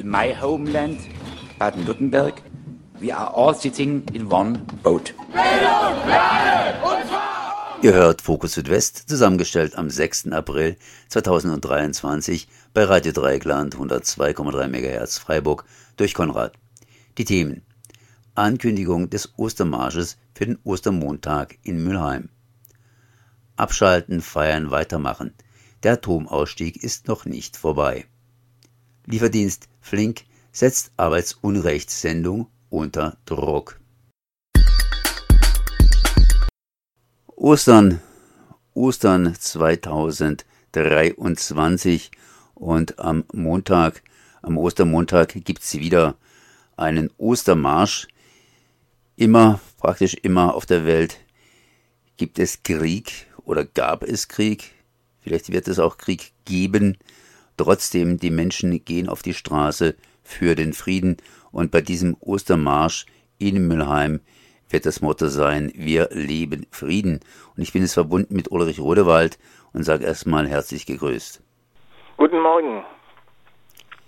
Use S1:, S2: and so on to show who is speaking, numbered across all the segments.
S1: in my homeland, Baden-Württemberg, we are all sitting in one boat.
S2: Ihr hört Fokus Südwest, zusammengestellt am 6. April 2023 bei Radio Dreigland 102,3 MHz Freiburg durch Konrad. Die Themen Ankündigung des Ostermarsches für den Ostermontag in Mülheim. Abschalten, feiern, weitermachen. Der Atomausstieg ist noch nicht vorbei. Lieferdienst Flink setzt Arbeitsunrechtssendung unter Druck. Ostern, Ostern 2023 und am Montag, am Ostermontag gibt es wieder einen Ostermarsch. Immer, praktisch immer auf der Welt gibt es Krieg oder gab es Krieg. Vielleicht wird es auch Krieg geben. Trotzdem, die Menschen gehen auf die Straße für den Frieden. Und bei diesem Ostermarsch in Mülheim wird das Motto sein, wir leben Frieden. Und ich bin es verbunden mit Ulrich Rodewald und sage erstmal herzlich gegrüßt.
S3: Guten Morgen.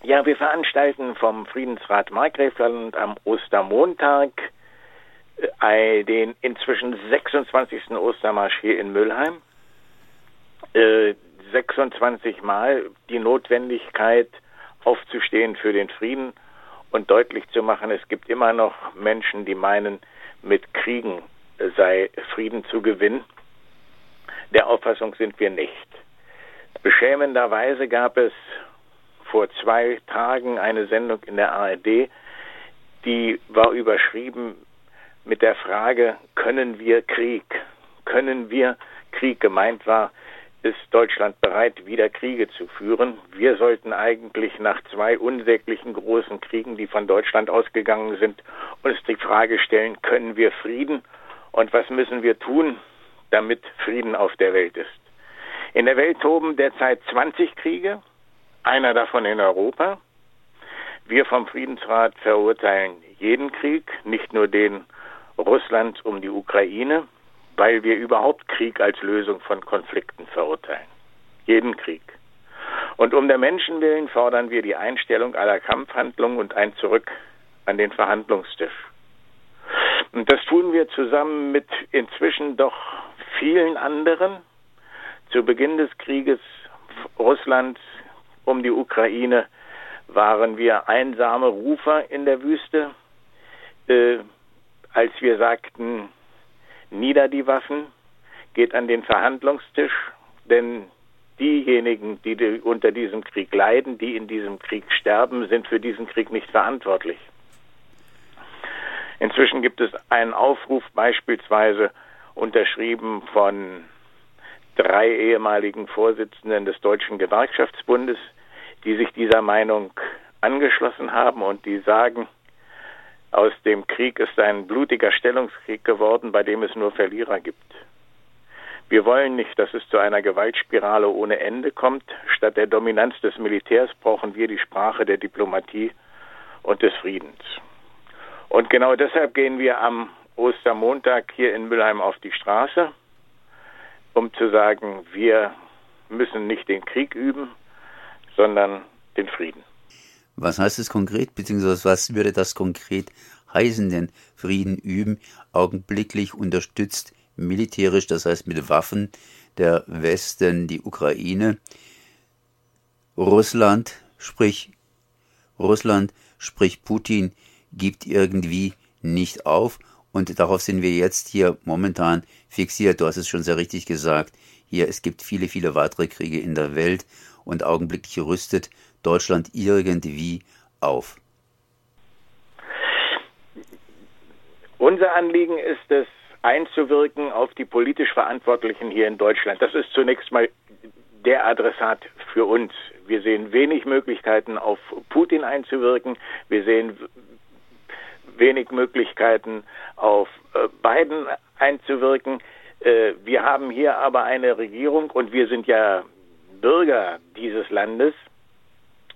S3: Ja, wir veranstalten vom Friedensrat Markgräfland am Ostermontag äh, den inzwischen 26. Ostermarsch hier in Mülheim. Äh, 26 Mal die Notwendigkeit aufzustehen für den Frieden und deutlich zu machen, es gibt immer noch Menschen, die meinen, mit Kriegen sei Frieden zu gewinnen. Der Auffassung sind wir nicht. Beschämenderweise gab es vor zwei Tagen eine Sendung in der ARD, die war überschrieben mit der Frage, können wir Krieg? Können wir Krieg? Gemeint war, ist Deutschland bereit, wieder Kriege zu führen? Wir sollten eigentlich nach zwei unsäglichen großen Kriegen, die von Deutschland ausgegangen sind, uns die Frage stellen, können wir Frieden? Und was müssen wir tun, damit Frieden auf der Welt ist? In der Welt toben derzeit 20 Kriege, einer davon in Europa. Wir vom Friedensrat verurteilen jeden Krieg, nicht nur den Russlands um die Ukraine, weil wir überhaupt Krieg als Lösung von Konflikten verurteilen. Jeden Krieg. Und um der Menschen willen fordern wir die Einstellung aller Kampfhandlungen und ein Zurück an den Verhandlungstisch. Und das tun wir zusammen mit inzwischen doch vielen anderen. Zu Beginn des Krieges Russlands um die Ukraine waren wir einsame Rufer in der Wüste, äh, als wir sagten, nieder die Waffen, geht an den Verhandlungstisch, denn diejenigen, die unter diesem Krieg leiden, die in diesem Krieg sterben, sind für diesen Krieg nicht verantwortlich. Inzwischen gibt es einen Aufruf beispielsweise unterschrieben von drei ehemaligen Vorsitzenden des Deutschen Gewerkschaftsbundes, die sich dieser Meinung angeschlossen haben und die sagen, aus dem Krieg ist ein blutiger Stellungskrieg geworden, bei dem es nur Verlierer gibt. Wir wollen nicht, dass es zu einer Gewaltspirale ohne Ende kommt. Statt der Dominanz des Militärs brauchen wir die Sprache der Diplomatie und des Friedens. Und genau deshalb gehen wir am Ostermontag hier in Mülheim auf die Straße, um zu sagen, wir müssen nicht den Krieg üben, sondern den Frieden.
S2: Was heißt es konkret, beziehungsweise was würde das konkret heißen, denn Frieden üben, augenblicklich unterstützt militärisch, das heißt mit Waffen, der Westen, die Ukraine, Russland, sprich Russland, sprich Putin, gibt irgendwie nicht auf. Und darauf sind wir jetzt hier momentan fixiert. Du hast es schon sehr richtig gesagt. Hier, es gibt viele, viele weitere Kriege in der Welt. Und augenblicklich rüstet Deutschland irgendwie auf?
S3: Unser Anliegen ist es, einzuwirken auf die politisch Verantwortlichen hier in Deutschland. Das ist zunächst mal der Adressat für uns. Wir sehen wenig Möglichkeiten, auf Putin einzuwirken. Wir sehen wenig Möglichkeiten, auf äh, Biden einzuwirken. Äh, wir haben hier aber eine Regierung und wir sind ja Bürger dieses Landes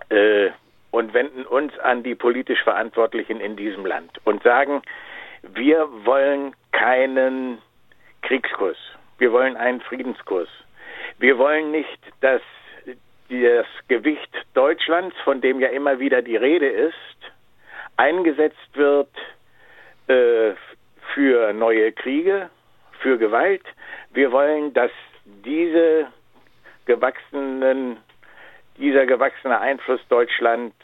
S3: äh, und wenden uns an die politisch Verantwortlichen in diesem Land und sagen, wir wollen keinen Kriegskurs, wir wollen einen Friedenskurs. Wir wollen nicht, dass das Gewicht Deutschlands, von dem ja immer wieder die Rede ist, eingesetzt wird äh, für neue Kriege, für Gewalt. Wir wollen, dass diese gewachsenen, dieser gewachsene Einfluss Deutschlands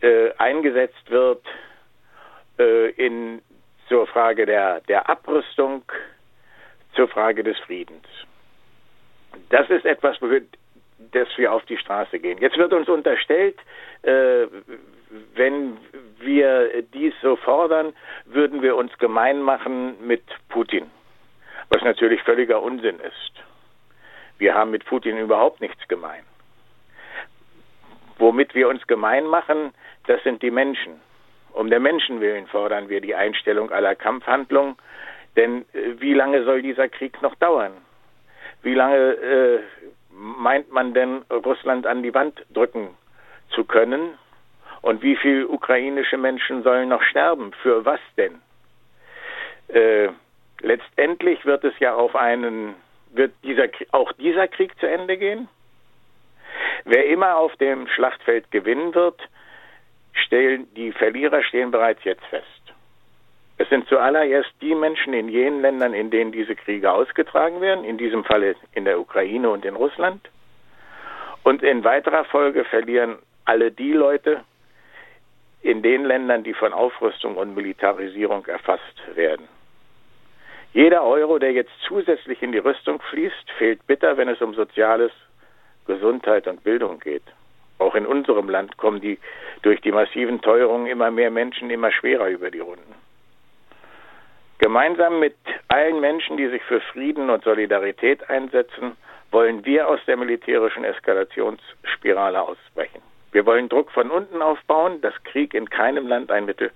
S3: äh, eingesetzt wird äh, in, zur Frage der, der Abrüstung, zur Frage des Friedens. Das ist etwas, dass wir auf die Straße gehen. Jetzt wird uns unterstellt, äh, wenn wir dies so fordern, würden wir uns gemein machen mit Putin, was natürlich völliger Unsinn ist. Wir haben mit Putin überhaupt nichts gemein. Womit wir uns gemein machen, das sind die Menschen. Um der Menschen willen fordern wir die Einstellung aller Kampfhandlungen, denn äh, wie lange soll dieser Krieg noch dauern? Wie lange äh, meint man denn, Russland an die Wand drücken zu können? Und wie viele ukrainische Menschen sollen noch sterben? Für was denn? Äh, letztendlich wird es ja auf einen, wird dieser, auch dieser Krieg zu Ende gehen? Wer immer auf dem Schlachtfeld gewinnen wird, stellen, die Verlierer stehen bereits jetzt fest. Es sind zuallererst die Menschen in jenen Ländern, in denen diese Kriege ausgetragen werden, in diesem Falle in der Ukraine und in Russland. Und in weiterer Folge verlieren alle die Leute in den Ländern, die von Aufrüstung und Militarisierung erfasst werden. Jeder Euro, der jetzt zusätzlich in die Rüstung fließt, fehlt bitter, wenn es um Soziales, Gesundheit und Bildung geht. Auch in unserem Land kommen die durch die massiven Teuerungen immer mehr Menschen immer schwerer über die Runden. Gemeinsam mit allen Menschen, die sich für Frieden und Solidarität einsetzen, wollen wir aus der militärischen Eskalationsspirale ausbrechen. Wir wollen Druck von unten aufbauen, dass Krieg in keinem Land ein Mittel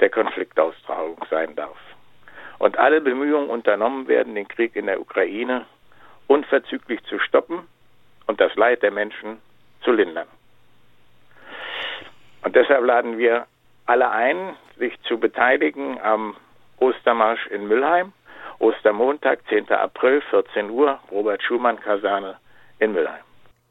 S3: der Konfliktaustragung sein darf. Und alle Bemühungen unternommen werden, den Krieg in der Ukraine unverzüglich zu stoppen und das Leid der Menschen zu lindern. Und deshalb laden wir alle ein, sich zu beteiligen am Ostermarsch in Müllheim. Ostermontag, 10. April, 14 Uhr, Robert-Schumann-Kaserne in Müllheim.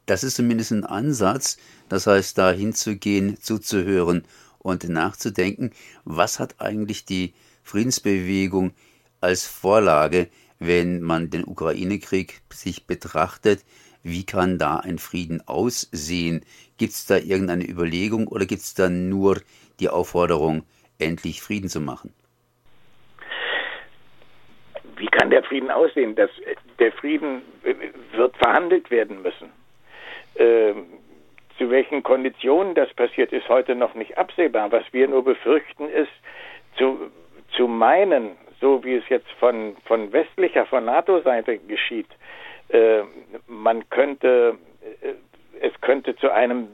S2: Das ist zumindest ein Ansatz, das heißt, da hinzugehen, zuzuhören und nachzudenken, was hat eigentlich die Friedensbewegung als Vorlage, wenn man den Ukraine-Krieg sich betrachtet, wie kann da ein Frieden aussehen? Gibt es da irgendeine Überlegung oder gibt es da nur die Aufforderung, endlich Frieden zu machen?
S3: Wie kann der Frieden aussehen? Das, der Frieden wird verhandelt werden müssen. Ähm, zu welchen Konditionen das passiert, ist heute noch nicht absehbar. Was wir nur befürchten, ist, zu, zu meinen, so wie es jetzt von, von westlicher, von NATO-Seite geschieht, äh, man könnte, äh, es könnte zu einem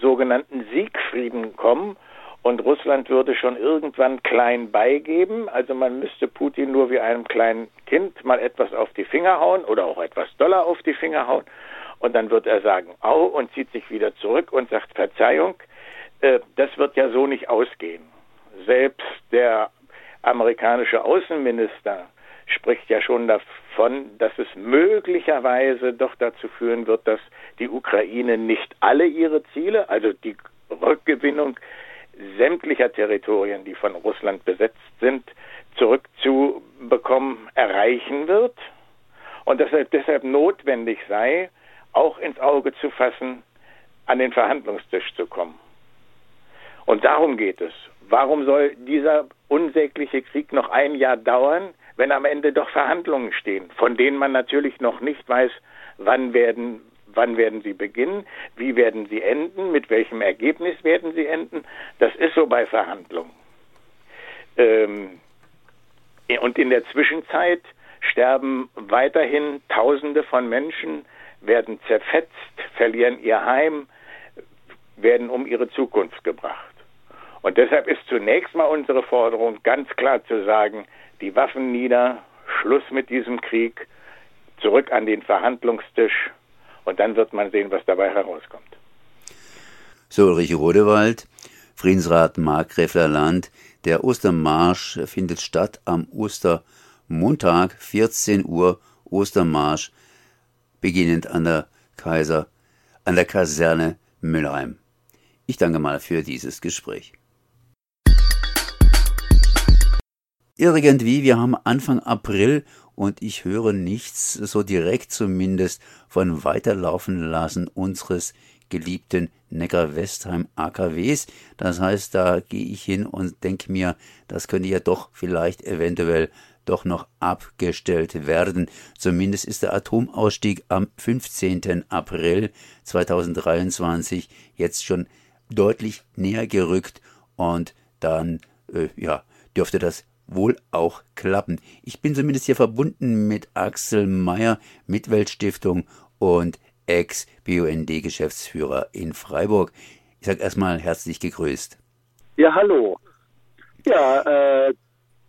S3: sogenannten Siegfrieden kommen und Russland würde schon irgendwann klein beigeben. Also man müsste Putin nur wie einem kleinen Kind mal etwas auf die Finger hauen oder auch etwas doller auf die Finger hauen. Und dann wird er sagen, au, und zieht sich wieder zurück und sagt Verzeihung. Äh, das wird ja so nicht ausgehen. Selbst der amerikanische Außenminister spricht ja schon davon, dass es möglicherweise doch dazu führen wird, dass die Ukraine nicht alle ihre Ziele, also die Rückgewinnung sämtlicher Territorien, die von Russland besetzt sind, zurückzubekommen, erreichen wird und dass es deshalb notwendig sei, auch ins Auge zu fassen, an den Verhandlungstisch zu kommen. Und darum geht es. Warum soll dieser unsägliche Krieg noch ein Jahr dauern, wenn am Ende doch Verhandlungen stehen, von denen man natürlich noch nicht weiß, wann werden, wann werden sie beginnen, wie werden sie enden, mit welchem Ergebnis werden sie enden. Das ist so bei Verhandlungen. Ähm, und in der Zwischenzeit sterben weiterhin Tausende von Menschen, werden zerfetzt, verlieren ihr Heim, werden um ihre Zukunft gebracht. Und deshalb ist zunächst mal unsere Forderung ganz klar zu sagen, die Waffen nieder, Schluss mit diesem Krieg, zurück an den Verhandlungstisch und dann wird man sehen, was dabei herauskommt.
S2: So, Ulrich Rodewald, Friedensrat Markgräfler Land. Der Ostermarsch findet statt am Ostermontag, 14 Uhr, Ostermarsch, beginnend an der Kaiser, an der Kaserne Müllheim. Ich danke mal für dieses Gespräch. Irgendwie, wir haben Anfang April und ich höre nichts, so direkt zumindest, von Weiterlaufen lassen unseres geliebten Neckar-Westheim AKWs. Das heißt, da gehe ich hin und denke mir, das könnte ja doch vielleicht eventuell doch noch abgestellt werden. Zumindest ist der Atomausstieg am 15. April 2023 jetzt schon deutlich näher gerückt und dann äh, ja, dürfte das wohl auch klappen. Ich bin zumindest hier verbunden mit Axel Meyer, Mitweltstiftung und Ex-BUND-Geschäftsführer in Freiburg. Ich sage erstmal herzlich gegrüßt.
S4: Ja, hallo. Ja, äh,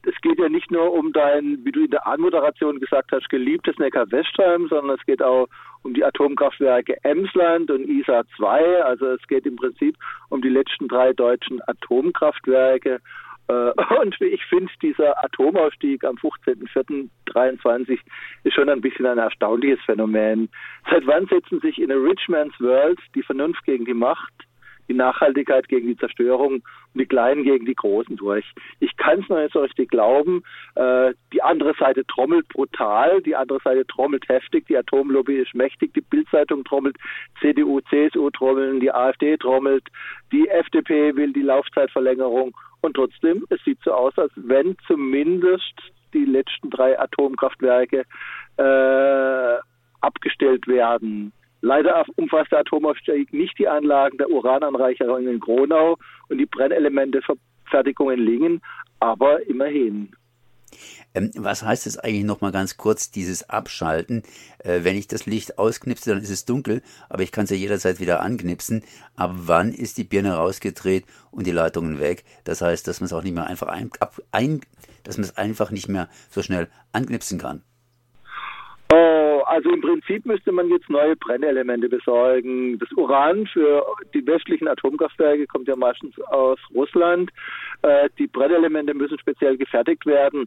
S4: es geht ja nicht nur um dein, wie du in der Anmoderation gesagt hast, geliebtes Neckar-Westheim, sondern es geht auch um die Atomkraftwerke Emsland und ISA 2. Also es geht im Prinzip um die letzten drei deutschen Atomkraftwerke. Äh, und ich finde, dieser Atomausstieg am 15.04.23 ist schon ein bisschen ein erstaunliches Phänomen. Seit wann setzen sich in a rich man's world die Vernunft gegen die Macht, die Nachhaltigkeit gegen die Zerstörung und die Kleinen gegen die Großen durch. Ich kann es noch nicht so richtig glauben. Äh, die andere Seite trommelt brutal, die andere Seite trommelt heftig, die Atomlobby ist mächtig, die Bildzeitung trommelt, CDU, CSU trommeln, die AfD trommelt, die FDP will die Laufzeitverlängerung und trotzdem, es sieht so aus, als wenn zumindest die letzten drei Atomkraftwerke äh, abgestellt werden. Leider umfasst der Atomausstieg nicht die Anlagen der Urananreicherung in Gronau und die Brennelementefertigung in Lingen, aber immerhin.
S2: Ähm, was heißt es eigentlich nochmal ganz kurz, dieses Abschalten? Äh, wenn ich das Licht ausknipse, dann ist es dunkel, aber ich kann es ja jederzeit wieder anknipsen. Ab wann ist die Birne rausgedreht und die Leitungen weg? Das heißt, dass man es auch nicht mehr einfach ein, ab, ein dass man es einfach nicht mehr so schnell anknipsen kann.
S4: Oh, also im Prinzip müsste man jetzt neue Brennelemente besorgen. Das Uran für die westlichen Atomkraftwerke kommt ja meistens aus Russland. Äh, die Brennelemente müssen speziell gefertigt werden.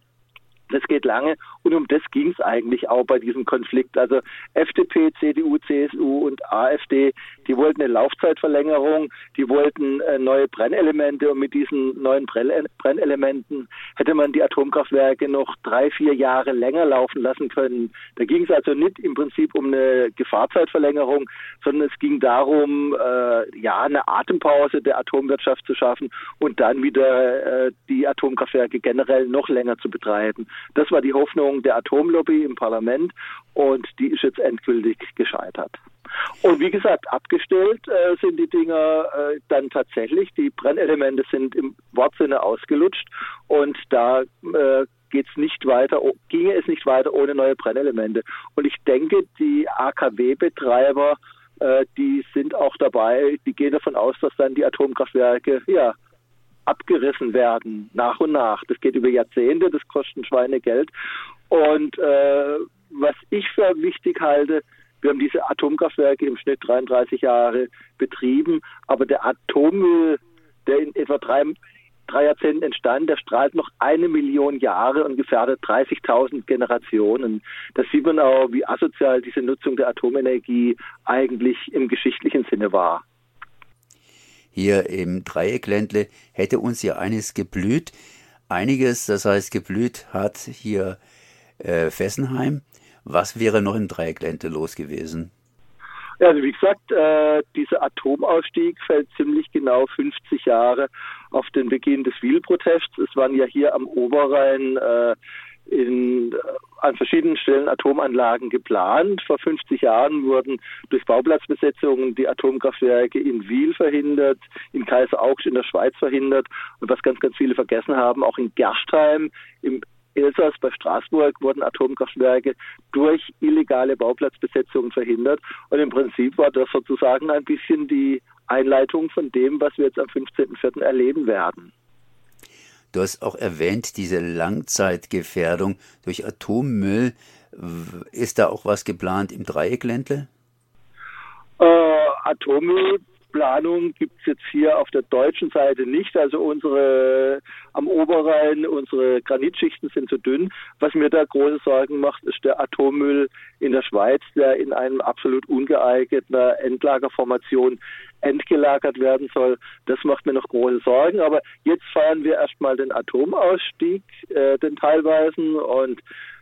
S4: Das geht lange und um das ging es eigentlich auch bei diesem Konflikt. Also FDP, CDU, CSU und AfD, die wollten eine Laufzeitverlängerung, die wollten äh, neue Brennelemente und mit diesen neuen Brennelementen hätte man die Atomkraftwerke noch drei, vier Jahre länger laufen lassen können. Da ging es also nicht im Prinzip um eine Gefahrzeitverlängerung, sondern es ging darum, äh, ja, eine Atempause der Atomwirtschaft zu schaffen und dann wieder äh, die Atomkraftwerke generell noch länger zu betreiben. Das war die Hoffnung der Atomlobby im Parlament und die ist jetzt endgültig gescheitert. Und wie gesagt, abgestellt äh, sind die Dinger äh, dann tatsächlich. Die Brennelemente sind im Wortsinne ausgelutscht und da äh, geht's nicht weiter, ginge es nicht weiter ohne neue Brennelemente. Und ich denke, die AKW-Betreiber, äh, die sind auch dabei, die gehen davon aus, dass dann die Atomkraftwerke ja abgerissen werden, nach und nach. Das geht über Jahrzehnte, das kostet Schweinegeld. Und äh, was ich für wichtig halte, wir haben diese Atomkraftwerke im Schnitt 33 Jahre betrieben, aber der Atommüll, der in etwa drei, drei Jahrzehnten entstand, der strahlt noch eine Million Jahre und gefährdet 30.000 Generationen. Da sieht man auch, wie asozial diese Nutzung der Atomenergie eigentlich im geschichtlichen Sinne war
S2: hier im Dreieckländle hätte uns ja eines geblüht. Einiges, das heißt geblüht hat hier äh, Fessenheim. Was wäre noch im Dreieckländle los gewesen?
S4: Ja, also wie gesagt, äh, dieser Atomausstieg fällt ziemlich genau 50 Jahre auf den Beginn des Wiel-Protests. Es waren ja hier am Oberrhein äh, in, äh, an verschiedenen Stellen Atomanlagen geplant. Vor 50 Jahren wurden durch Bauplatzbesetzungen die Atomkraftwerke in Wiel verhindert, in Kaiseraugst in der Schweiz verhindert und was ganz, ganz viele vergessen haben, auch in Gerstheim im Elsass bei Straßburg wurden Atomkraftwerke durch illegale Bauplatzbesetzungen verhindert. Und im Prinzip war das sozusagen ein bisschen die Einleitung von dem, was wir jetzt am 15.04. erleben werden.
S2: Du hast auch erwähnt, diese Langzeitgefährdung durch Atommüll. Ist da auch was geplant im Dreieckländle?
S4: Äh, Atommüll Planung gibt es jetzt hier auf der deutschen Seite nicht. Also unsere am Oberrhein, unsere Granitschichten sind zu dünn. Was mir da große Sorgen macht, ist der Atommüll in der Schweiz, der in einem absolut ungeeigneten Endlagerformation entgelagert werden soll. Das macht mir noch große Sorgen. Aber jetzt feiern wir erstmal den Atomausstieg, äh, den teilweisen und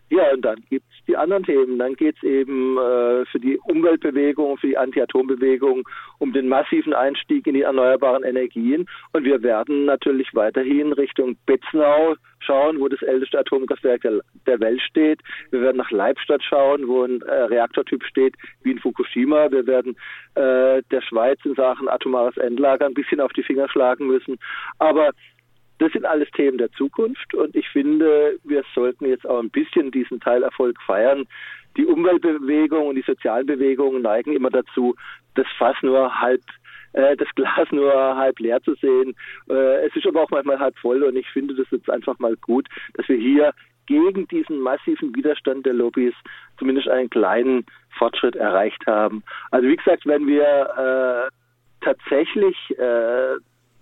S4: ja, und dann gibt's die anderen Themen. Dann geht's eben äh, für die Umweltbewegung, für die Anti-Atom-Bewegung um den massiven Einstieg in die erneuerbaren Energien. Und wir werden natürlich weiterhin Richtung Betznau schauen, wo das älteste Atomkraftwerk der, der Welt steht. Wir werden nach Leibstadt schauen, wo ein äh, Reaktortyp steht, wie in Fukushima. Wir werden äh, der Schweiz in Sachen atomares Endlager ein bisschen auf die Finger schlagen müssen. Aber das sind alles Themen der Zukunft und ich finde, wir sollten jetzt auch ein bisschen diesen Teilerfolg feiern. Die Umweltbewegung und die Sozialbewegung neigen immer dazu, das Fass nur halb äh, das Glas nur halb leer zu sehen. Äh, es ist aber auch manchmal halb voll und ich finde das jetzt einfach mal gut, dass wir hier gegen diesen massiven Widerstand der Lobbys zumindest einen kleinen Fortschritt erreicht haben. Also wie gesagt, wenn wir äh, tatsächlich äh,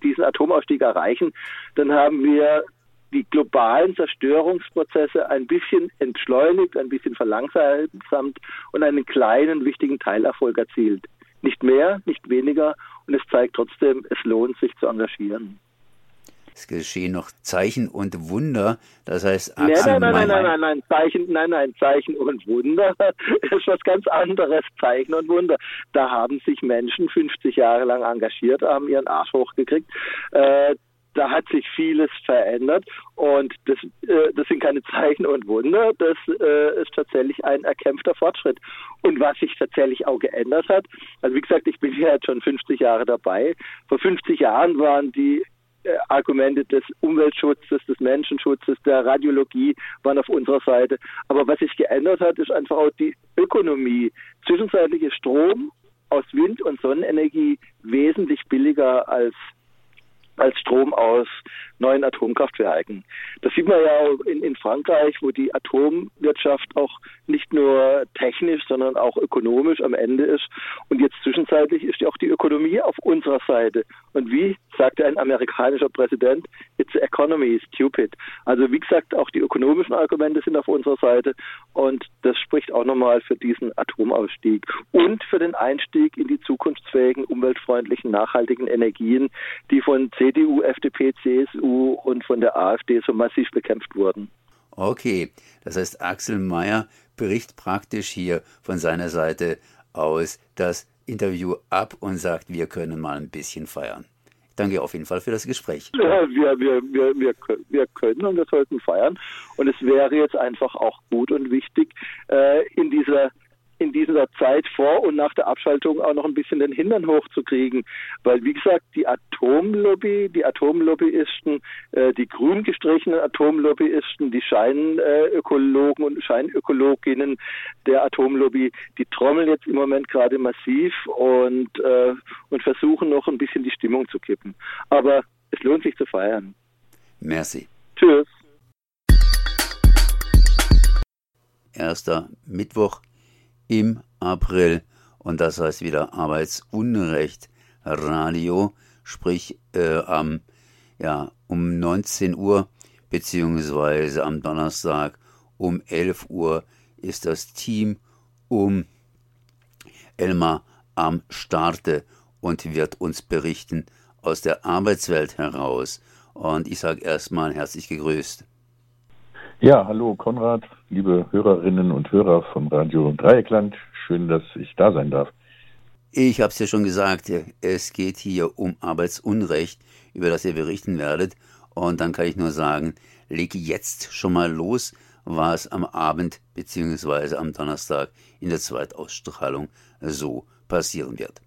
S4: diesen Atomausstieg erreichen, dann haben wir die globalen Zerstörungsprozesse ein bisschen entschleunigt, ein bisschen verlangsamt und einen kleinen wichtigen Teilerfolg erzielt. Nicht mehr, nicht weniger und es zeigt trotzdem, es lohnt sich zu engagieren.
S2: Es geschehen noch Zeichen und Wunder. Das heißt,
S4: Axel nein, nein, nein, nein, nein, nein, Zeichen, nein, nein, Zeichen und Wunder ist was ganz anderes. Zeichen und Wunder. Da haben sich Menschen 50 Jahre lang engagiert, haben ihren Arsch hochgekriegt. Äh, da hat sich vieles verändert und das, äh, das sind keine Zeichen und Wunder, das äh, ist tatsächlich ein erkämpfter Fortschritt. Und was sich tatsächlich auch geändert hat, also wie gesagt, ich bin ja jetzt schon 50 Jahre dabei. Vor 50 Jahren waren die Argumente des Umweltschutzes, des Menschenschutzes, der Radiologie waren auf unserer Seite. Aber was sich geändert hat, ist einfach auch die Ökonomie. Zwischenzeitlich ist Strom aus Wind- und Sonnenenergie wesentlich billiger als als Strom aus neuen Atomkraftwerken. Das sieht man ja in, in Frankreich, wo die Atomwirtschaft auch nicht nur technisch, sondern auch ökonomisch am Ende ist. Und jetzt zwischenzeitlich ist ja auch die Ökonomie auf unserer Seite. Und wie sagte ein amerikanischer Präsident, it's the economy stupid. Also wie gesagt, auch die ökonomischen Argumente sind auf unserer Seite. Und das spricht auch nochmal für diesen Atomausstieg und für den Einstieg in die zukunftsfähigen, umweltfreundlichen, nachhaltigen Energien, die von CDU, FDP, CSU und von der AfD so massiv bekämpft wurden.
S2: Okay, das heißt, Axel Mayer bricht praktisch hier von seiner Seite aus das Interview ab und sagt, wir können mal ein bisschen feiern. Danke auf jeden Fall für das Gespräch.
S4: Ja, wir, wir, wir, wir, wir können und wir sollten feiern. Und es wäre jetzt einfach auch gut und wichtig, äh, in dieser in dieser Zeit vor und nach der Abschaltung auch noch ein bisschen den Hintern hochzukriegen. Weil, wie gesagt, die Atomlobby, die Atomlobbyisten, äh, die grün gestrichenen Atomlobbyisten, die Scheinökologen und Scheinökologinnen der Atomlobby, die trommeln jetzt im Moment gerade massiv und, äh, und versuchen noch ein bisschen die Stimmung zu kippen. Aber es lohnt sich zu feiern.
S2: Merci.
S4: Tschüss.
S2: Erster Mittwoch im April. Und das heißt wieder Arbeitsunrecht Radio, sprich äh, am, ja, um 19 Uhr beziehungsweise am Donnerstag um 11 Uhr ist das Team um Elmar am Starte und wird uns berichten aus der Arbeitswelt heraus. Und ich sage erstmal herzlich gegrüßt.
S5: Ja, hallo Konrad, liebe Hörerinnen und Hörer von Radio Dreieckland. Schön, dass ich da sein darf.
S2: Ich habe es ja schon gesagt, es geht hier um Arbeitsunrecht, über das ihr berichten werdet. Und dann kann ich nur sagen, leg jetzt schon mal los, was am Abend bzw. am Donnerstag in der Zweitausstrahlung so passieren wird.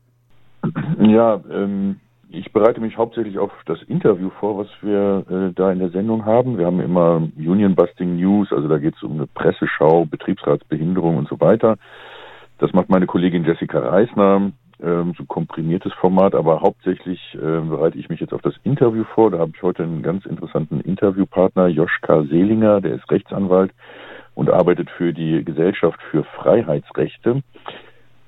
S5: Ja, ähm, ich bereite mich hauptsächlich auf das Interview vor, was wir äh, da in der Sendung haben. Wir haben immer Union Busting News, also da geht es um eine Presseschau, Betriebsratsbehinderung und so weiter. Das macht meine Kollegin Jessica Reisner, ähm, so komprimiertes Format, aber hauptsächlich äh, bereite ich mich jetzt auf das Interview vor. Da habe ich heute einen ganz interessanten Interviewpartner, Joschka Seelinger, der ist Rechtsanwalt und arbeitet für die Gesellschaft für Freiheitsrechte.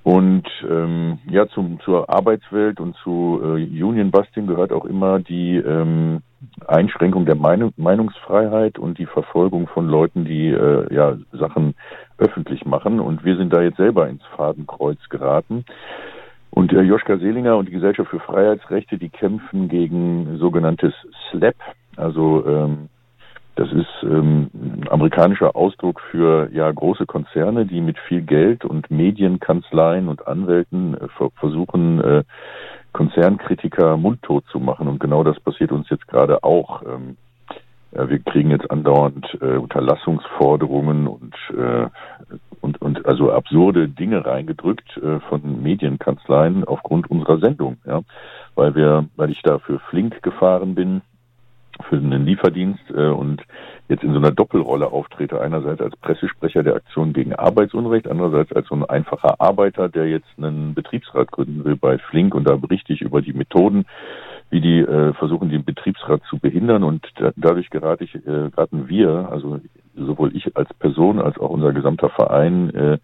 S5: Und ähm, ja, zum, zur Arbeitswelt und zu äh, Union Busting gehört auch immer die ähm, Einschränkung der Meinung, Meinungsfreiheit und die Verfolgung von Leuten, die äh, ja Sachen öffentlich machen. Und wir sind da jetzt selber ins Fadenkreuz geraten. Und äh, Joschka Seelinger und die Gesellschaft für Freiheitsrechte, die kämpfen gegen sogenanntes SLAP, also ähm, das ist ähm, ein amerikanischer Ausdruck für ja große Konzerne, die mit viel Geld und Medienkanzleien und Anwälten äh, versuchen, äh, Konzernkritiker mundtot zu machen. Und genau das passiert uns jetzt gerade auch. Ähm, ja, wir kriegen jetzt andauernd äh, Unterlassungsforderungen und, äh, und, und also absurde Dinge reingedrückt äh, von Medienkanzleien aufgrund unserer Sendung, ja, weil wir, weil ich da für Flink gefahren bin für einen Lieferdienst äh, und jetzt in so einer Doppelrolle auftrete. Einerseits als Pressesprecher der Aktion gegen Arbeitsunrecht, andererseits als so ein einfacher Arbeiter, der jetzt einen Betriebsrat gründen will bei Flink und da berichte ich über die Methoden, wie die äh, versuchen, den Betriebsrat zu behindern und da, dadurch gerate ich, äh, geraten wir, also sowohl ich als Person als auch unser gesamter Verein, äh,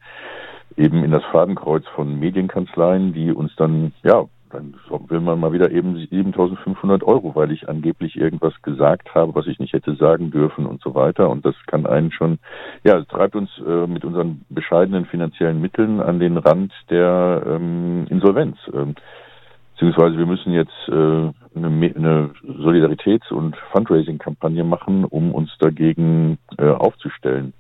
S5: eben in das Fadenkreuz von Medienkanzleien, die uns dann ja dann will man mal wieder eben 7500 Euro, weil ich angeblich irgendwas gesagt habe, was ich nicht hätte sagen dürfen und so weiter. Und das kann einen schon, ja, es treibt uns äh, mit unseren bescheidenen finanziellen Mitteln an den Rand der ähm, Insolvenz. Ähm, beziehungsweise wir müssen jetzt äh, eine, eine Solidaritäts- und Fundraising-Kampagne machen, um uns dagegen äh, aufzustellen.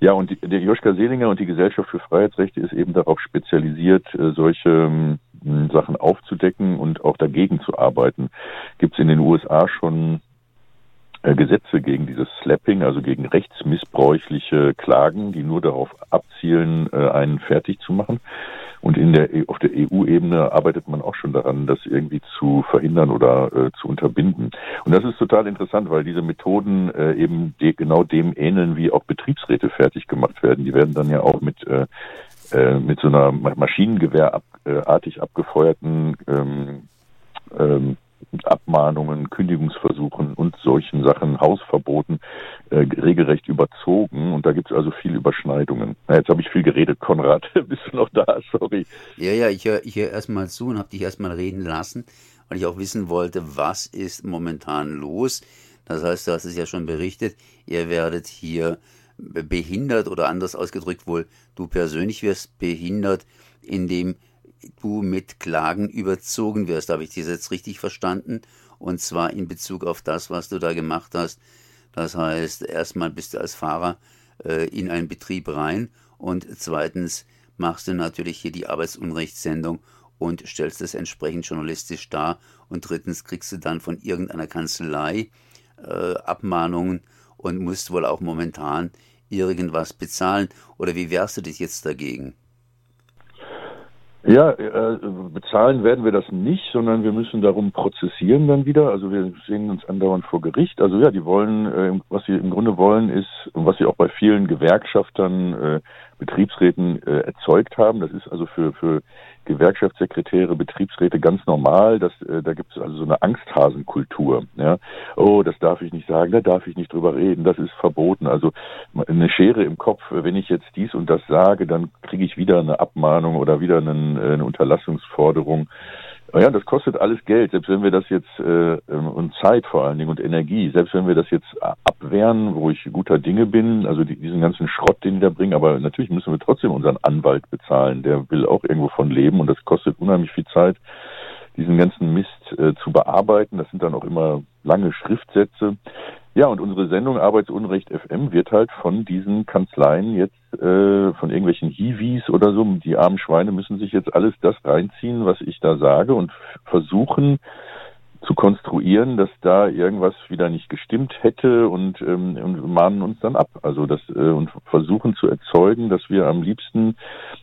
S5: Ja, und die, der Joschka Seelinger und die Gesellschaft für Freiheitsrechte ist eben darauf spezialisiert, äh, solche ähm, Sachen aufzudecken und auch dagegen zu arbeiten. Gibt es in den USA schon äh, Gesetze gegen dieses Slapping, also gegen rechtsmissbräuchliche Klagen, die nur darauf abzielen, äh, einen fertig zu machen. Und in der, auf der EU-Ebene arbeitet man auch schon daran, das irgendwie zu verhindern oder äh, zu unterbinden. Und das ist total interessant, weil diese Methoden äh, eben de, genau dem ähneln, wie auch Betriebsräte fertig gemacht werden. Die werden dann ja auch mit äh, äh, mit so einer Maschinengewehrartig abgefeuerten ähm, ähm, Abmahnungen, Kündigungsversuchen und solchen Sachen, Hausverboten, äh, regelrecht überzogen. Und da gibt es also viel Überschneidungen. Na, jetzt habe ich viel geredet, Konrad. Bist du noch da? Sorry.
S2: Ja, ja, ich höre ich hör erstmal zu und habe dich erstmal reden lassen, weil ich auch wissen wollte, was ist momentan los. Das heißt, du hast es ja schon berichtet, ihr werdet hier behindert oder anders ausgedrückt wohl, du persönlich wirst behindert, indem du mit Klagen überzogen wirst. Habe ich das jetzt richtig verstanden? Und zwar in Bezug auf das, was du da gemacht hast. Das heißt, erstmal bist du als Fahrer äh, in einen Betrieb rein und zweitens machst du natürlich hier die Arbeitsunrechtssendung und stellst es entsprechend journalistisch dar und drittens kriegst du dann von irgendeiner Kanzlei äh, Abmahnungen und musst wohl auch momentan irgendwas bezahlen. Oder wie wehrst du dich jetzt dagegen?
S5: Ja, äh, bezahlen werden wir das nicht, sondern wir müssen darum prozessieren dann wieder. Also wir sehen uns andauernd vor Gericht. Also ja, die wollen, äh, was sie im Grunde wollen, ist, was sie auch bei vielen Gewerkschaftern, äh, Betriebsräten äh, erzeugt haben. Das ist also für, für Gewerkschaftssekretäre, Betriebsräte ganz normal. Das, äh, da gibt es also so eine Angsthasenkultur. Ja? Oh, das darf ich nicht sagen, da darf ich nicht drüber reden, das ist verboten. Also eine Schere im Kopf, wenn ich jetzt dies und das sage, dann kriege ich wieder eine Abmahnung oder wieder einen, äh, eine Unterlassungsforderung. Ja, das kostet alles Geld, selbst wenn wir das jetzt äh, ähm, und Zeit vor allen Dingen und Energie, selbst wenn wir das jetzt abwehren, wo ich guter Dinge bin, also die, diesen ganzen Schrott, den die da bringen, aber natürlich müssen wir trotzdem unseren Anwalt bezahlen, der will auch irgendwo von leben und das kostet unheimlich viel Zeit, diesen ganzen Mist äh, zu bearbeiten. Das sind dann auch immer lange Schriftsätze. Ja, und unsere Sendung Arbeitsunrecht FM wird halt von diesen Kanzleien jetzt, äh, von irgendwelchen Hiwis oder so, die armen Schweine müssen sich jetzt alles das reinziehen, was ich da sage und versuchen, zu konstruieren, dass da irgendwas wieder nicht gestimmt hätte und, ähm, und mahnen uns dann ab. Also das äh, und versuchen zu erzeugen, dass wir am liebsten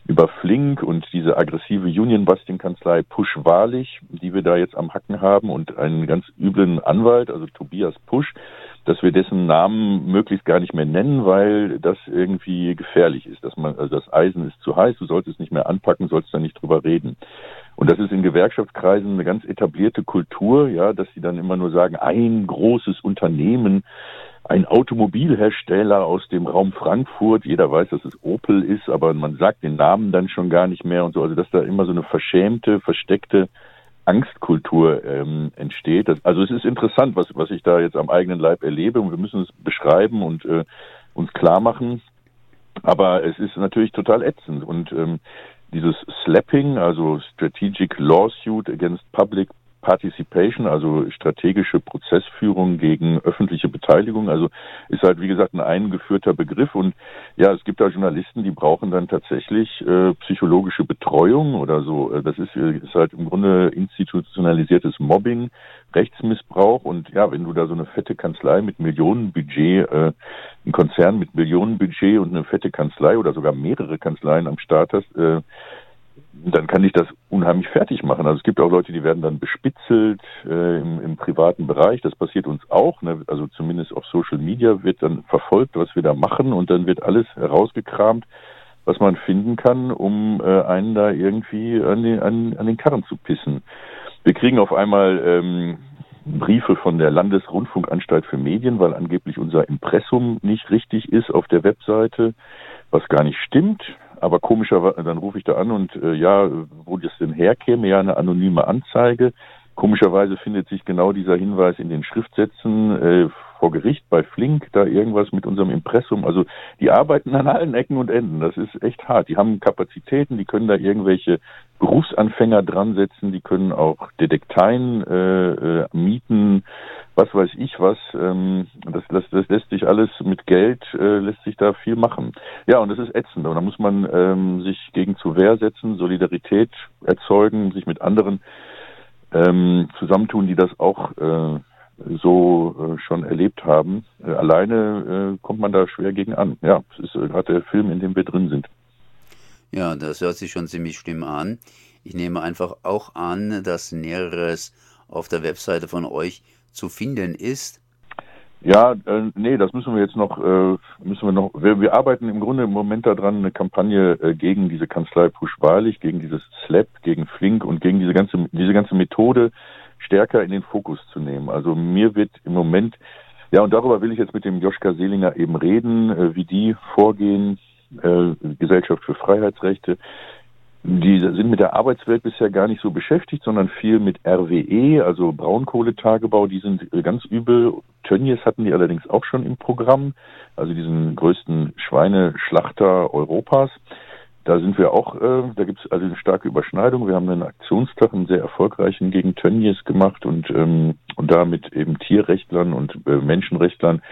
S5: über Flink und diese aggressive Union-Busting-Kanzlei Push Wahrlich, die wir da jetzt am Hacken haben und einen ganz üblen Anwalt, also Tobias Push, dass wir dessen Namen möglichst gar nicht mehr nennen, weil das irgendwie gefährlich ist. Dass man, also das Eisen ist zu heiß, du solltest es nicht mehr anpacken, sollst da nicht drüber reden. Und das ist in Gewerkschaftskreisen eine ganz etablierte Kultur, ja, dass sie dann immer nur sagen, ein großes Unternehmen ein Automobilhersteller aus dem Raum Frankfurt. Jeder weiß, dass es Opel ist, aber man sagt den Namen dann schon gar nicht mehr und so. Also dass da immer so eine verschämte, versteckte Angstkultur ähm, entsteht. Also es ist interessant, was, was ich da jetzt am eigenen Leib erlebe und wir müssen es beschreiben und äh, uns klar machen. Aber es ist natürlich total ätzend und ähm, dieses Slapping, also Strategic Lawsuit Against Public Participation, also strategische Prozessführung gegen öffentliche Beteiligung. Also ist halt, wie gesagt, ein eingeführter Begriff. Und ja, es gibt da Journalisten, die brauchen dann tatsächlich äh, psychologische Betreuung oder so. Äh, das ist, äh, ist halt im Grunde institutionalisiertes Mobbing, Rechtsmissbrauch. Und ja, wenn du da so eine fette Kanzlei mit Millionenbudget, äh, ein Konzern mit Millionenbudget und eine fette Kanzlei oder sogar mehrere Kanzleien am Start hast, äh, dann kann ich das unheimlich fertig machen. Also es gibt auch Leute, die werden dann bespitzelt äh, im, im, privaten Bereich. Das passiert uns auch. Ne? Also zumindest auf Social Media wird dann verfolgt, was wir da machen und dann wird alles herausgekramt, was man finden kann, um äh, einen da irgendwie an den, an, an den Karren zu pissen. Wir kriegen auf einmal ähm, Briefe von der Landesrundfunkanstalt für Medien, weil angeblich unser Impressum nicht richtig ist auf der Webseite, was gar nicht stimmt. Aber komischerweise, dann rufe ich da an und äh, ja, wo das denn herkäme, ja, eine anonyme Anzeige. Komischerweise findet sich genau dieser Hinweis in den Schriftsätzen äh, vor Gericht bei Flink da irgendwas mit unserem Impressum. Also die arbeiten an allen Ecken und Enden. Das ist echt hart. Die haben Kapazitäten, die können da irgendwelche Berufsanfänger dran setzen, die können auch Detekteien äh, äh, mieten, was weiß ich was. Ähm, das, das, das lässt sich alles mit Geld, äh, lässt sich da viel machen. Ja, und das ist ätzend. Und da muss man ähm, sich gegen zur Wehr setzen, Solidarität erzeugen, sich mit anderen ähm, zusammentun, die das auch äh, so äh, schon erlebt haben. Äh, alleine äh, kommt man da schwer gegen an. Ja, es ist gerade der Film, in dem wir drin sind.
S2: Ja, das hört sich schon ziemlich schlimm an. Ich nehme einfach auch an, dass Näheres auf der Webseite von euch zu finden ist.
S5: Ja, äh, nee, das müssen wir jetzt noch, äh, müssen wir noch, wir, wir arbeiten im Grunde im Moment daran, eine Kampagne äh, gegen diese Kanzlei Puschwalig, gegen dieses Slap, gegen Flink und gegen diese ganze, diese ganze Methode stärker in den Fokus zu nehmen. Also mir wird im Moment, ja, und darüber will ich jetzt mit dem Joschka Seelinger eben reden, äh, wie die vorgehen, äh, Gesellschaft für Freiheitsrechte. Die sind mit der Arbeitswelt bisher gar nicht so beschäftigt, sondern viel mit RWE, also Braunkohletagebau. Die sind äh, ganz übel. Tönnies hatten die allerdings auch schon im Programm, also diesen größten Schweineschlachter Europas. Da sind wir auch, äh, da gibt es also eine starke Überschneidung. Wir haben einen Aktionstag, einen sehr erfolgreichen gegen Tönnies gemacht und, ähm, und da mit eben Tierrechtlern und äh, Menschenrechtlern,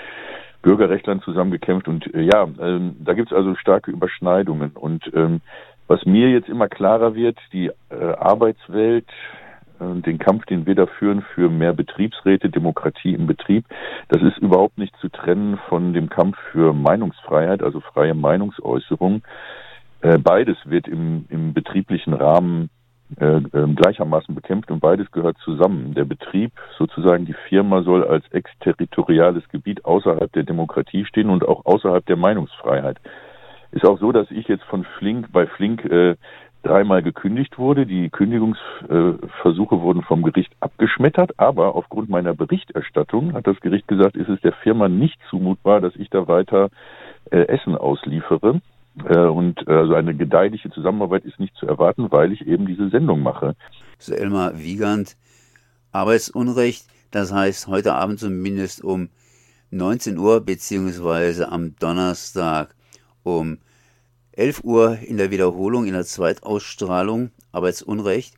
S5: Bürgerrechtlern zusammengekämpft. Und äh, ja, ähm, da gibt es also starke Überschneidungen. Und ähm, was mir jetzt immer klarer wird, die äh, Arbeitswelt, äh, den Kampf, den wir da führen für mehr Betriebsräte, Demokratie im Betrieb, das ist überhaupt nicht zu trennen von dem Kampf für Meinungsfreiheit, also freie Meinungsäußerung. Äh, beides wird im, im betrieblichen Rahmen äh, äh, gleichermaßen bekämpft und beides gehört zusammen. Der Betrieb, sozusagen die Firma, soll als exterritoriales Gebiet außerhalb der Demokratie stehen und auch außerhalb der Meinungsfreiheit. Ist auch so, dass ich jetzt von Flink bei Flink äh, dreimal gekündigt wurde. Die Kündigungsversuche wurden vom Gericht abgeschmettert, aber aufgrund meiner Berichterstattung hat das Gericht gesagt, ist es der Firma nicht zumutbar, dass ich da weiter äh, Essen ausliefere. Äh, und äh, also eine gedeihliche Zusammenarbeit ist nicht zu erwarten, weil ich eben diese Sendung mache.
S2: So Elmar Wiegand, Arbeitsunrecht, das heißt heute Abend zumindest um 19 Uhr beziehungsweise am Donnerstag um 11 Uhr in der Wiederholung, in der Zweitausstrahlung Arbeitsunrecht.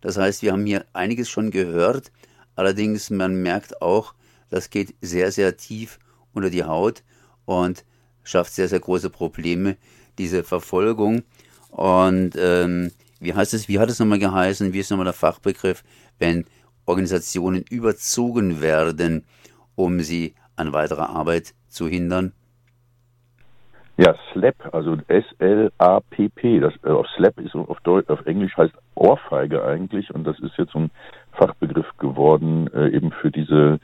S2: Das heißt, wir haben hier einiges schon gehört, allerdings man merkt auch, das geht sehr, sehr tief unter die Haut und schafft sehr, sehr große Probleme diese Verfolgung. Und ähm, wie heißt es, wie hat es nochmal geheißen, wie ist nochmal der Fachbegriff, wenn Organisationen überzogen werden, um sie an weiterer Arbeit zu hindern?
S5: Ja, SLAP, also S-L-A-P-P. Das äh, SLAP ist auf, Deutsch, auf Englisch heißt Ohrfeige eigentlich und das ist jetzt so ein Fachbegriff geworden, äh, eben für diese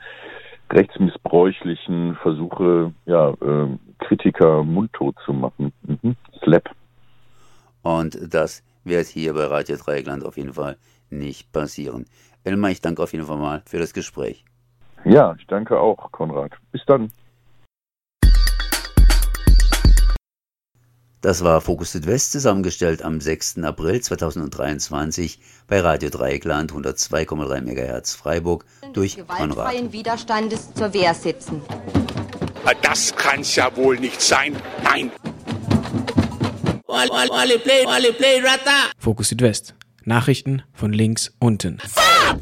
S5: rechtsmissbräuchlichen Versuche, ja, äh, Kritiker mundtot zu machen. Mhm. Slap.
S2: Und das wird hier bei Radio Dreieckland auf jeden Fall nicht passieren. Elmar, ich danke auf jeden Fall mal für das Gespräch.
S5: Ja, ich danke auch, Konrad. Bis dann.
S2: Das war Fokus Südwest zusammengestellt am 6. April 2023 bei Radio Dreieckland 102,3 MHz Freiburg durch Konrad.
S6: gewaltfreien Widerstandes zur Wehr setzen.
S7: Das kann's ja wohl nicht sein. Nein.
S8: Fokus Südwest. Nachrichten von links unten.